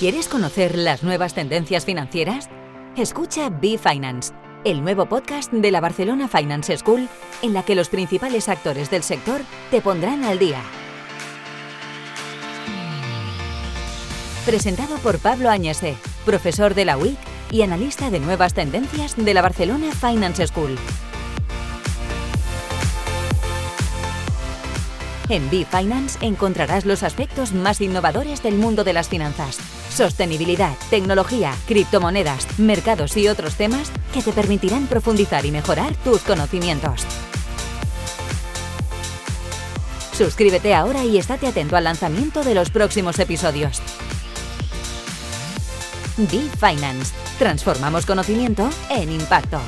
¿Quieres conocer las nuevas tendencias financieras? Escucha Be Finance, el nuevo podcast de la Barcelona Finance School, en la que los principales actores del sector te pondrán al día. Presentado por Pablo Añese, profesor de la UIC y analista de nuevas tendencias de la Barcelona Finance School. En B-Finance encontrarás los aspectos más innovadores del mundo de las finanzas. Sostenibilidad, tecnología, criptomonedas, mercados y otros temas que te permitirán profundizar y mejorar tus conocimientos. Suscríbete ahora y estate atento al lanzamiento de los próximos episodios. B-Finance. Transformamos conocimiento en impacto.